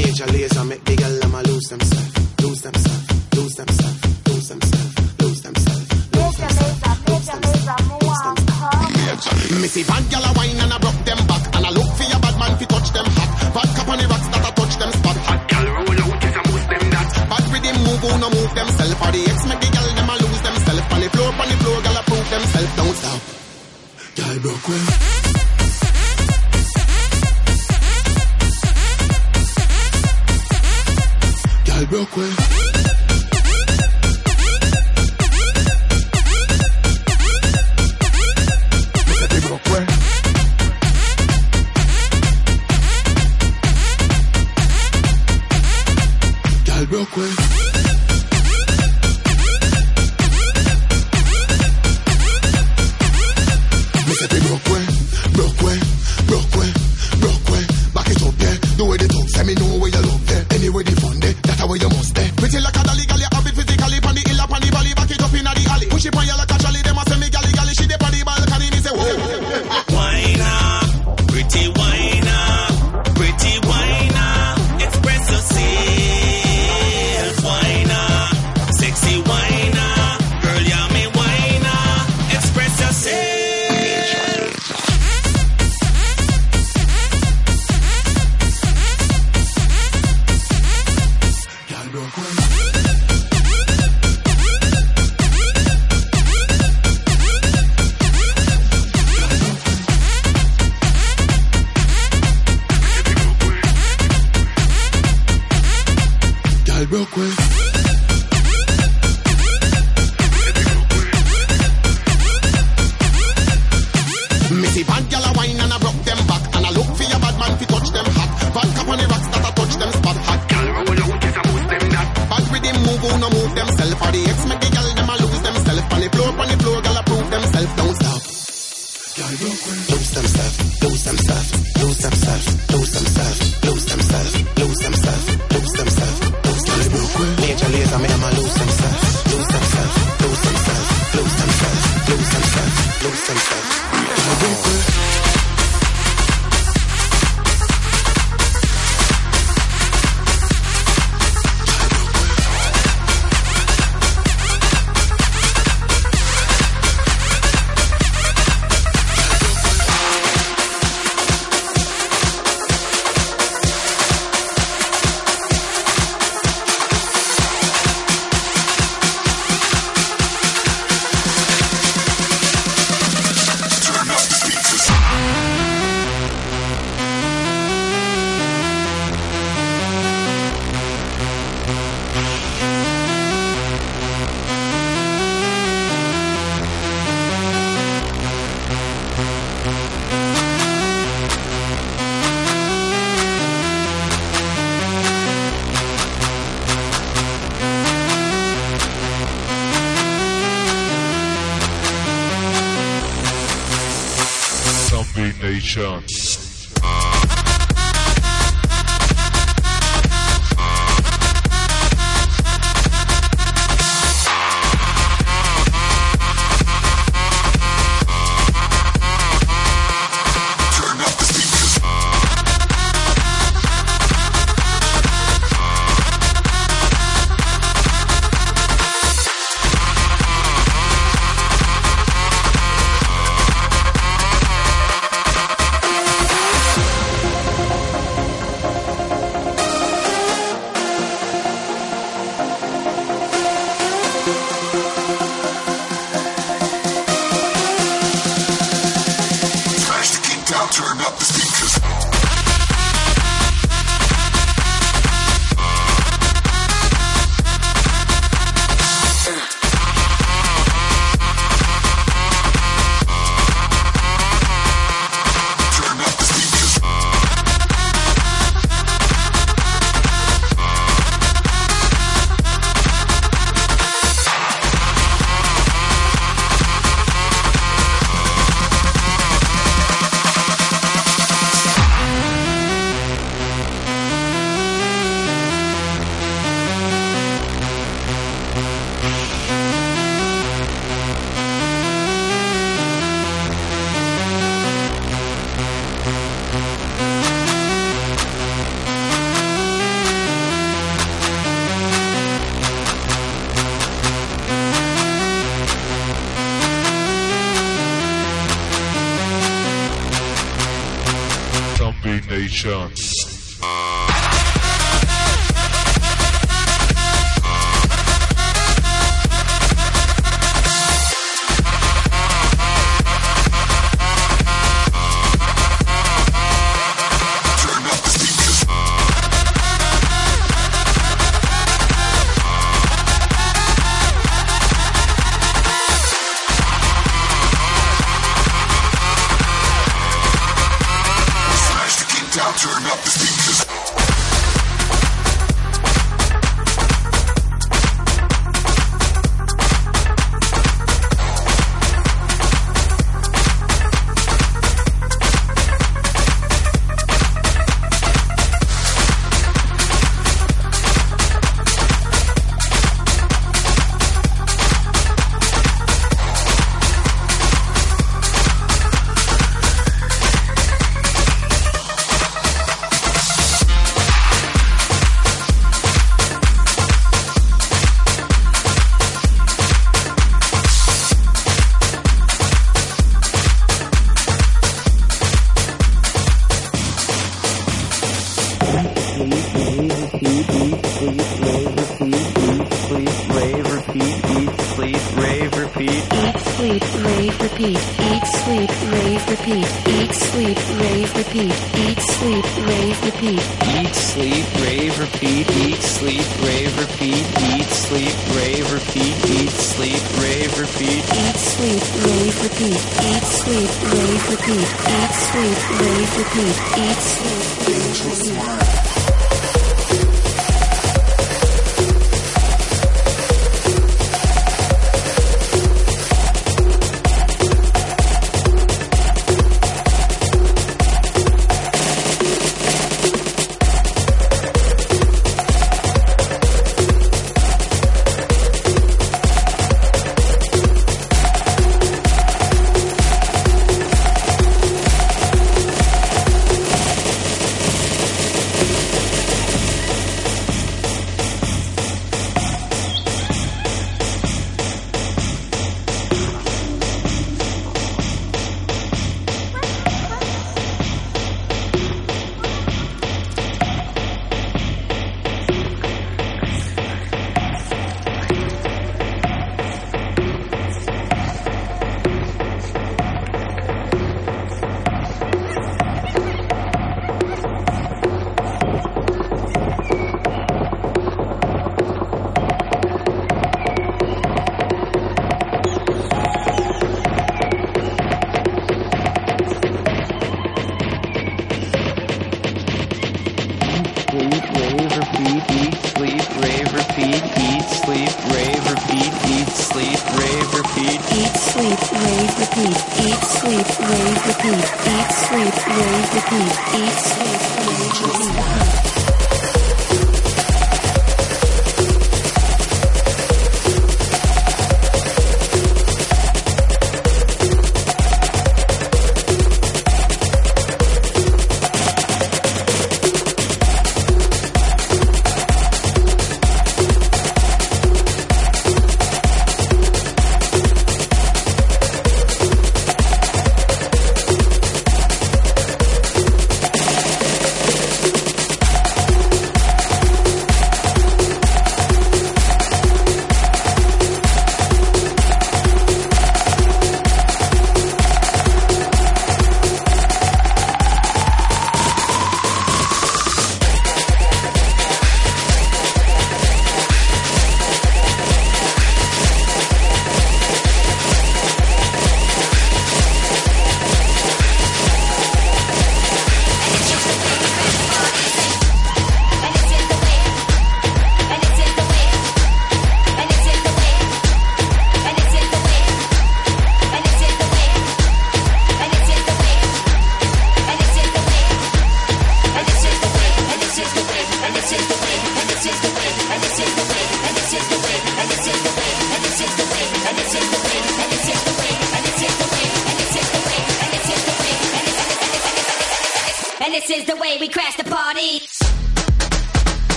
Major laser make the gal them a lose themselves, lose themselves, lose themselves, lose themselves, lose themselves. Missy bad gal a wine and a broke them back. And I look for your bad man fi touch them hot Bad cap on the rocks that a touch them spot Hot gal roll out is a boost them that. Bad rhythm move who no move themself. For the X make the gal them a lose themself. On the floor, on the floor, gal a prove themself. Don't stop. Gal broke well. real quick.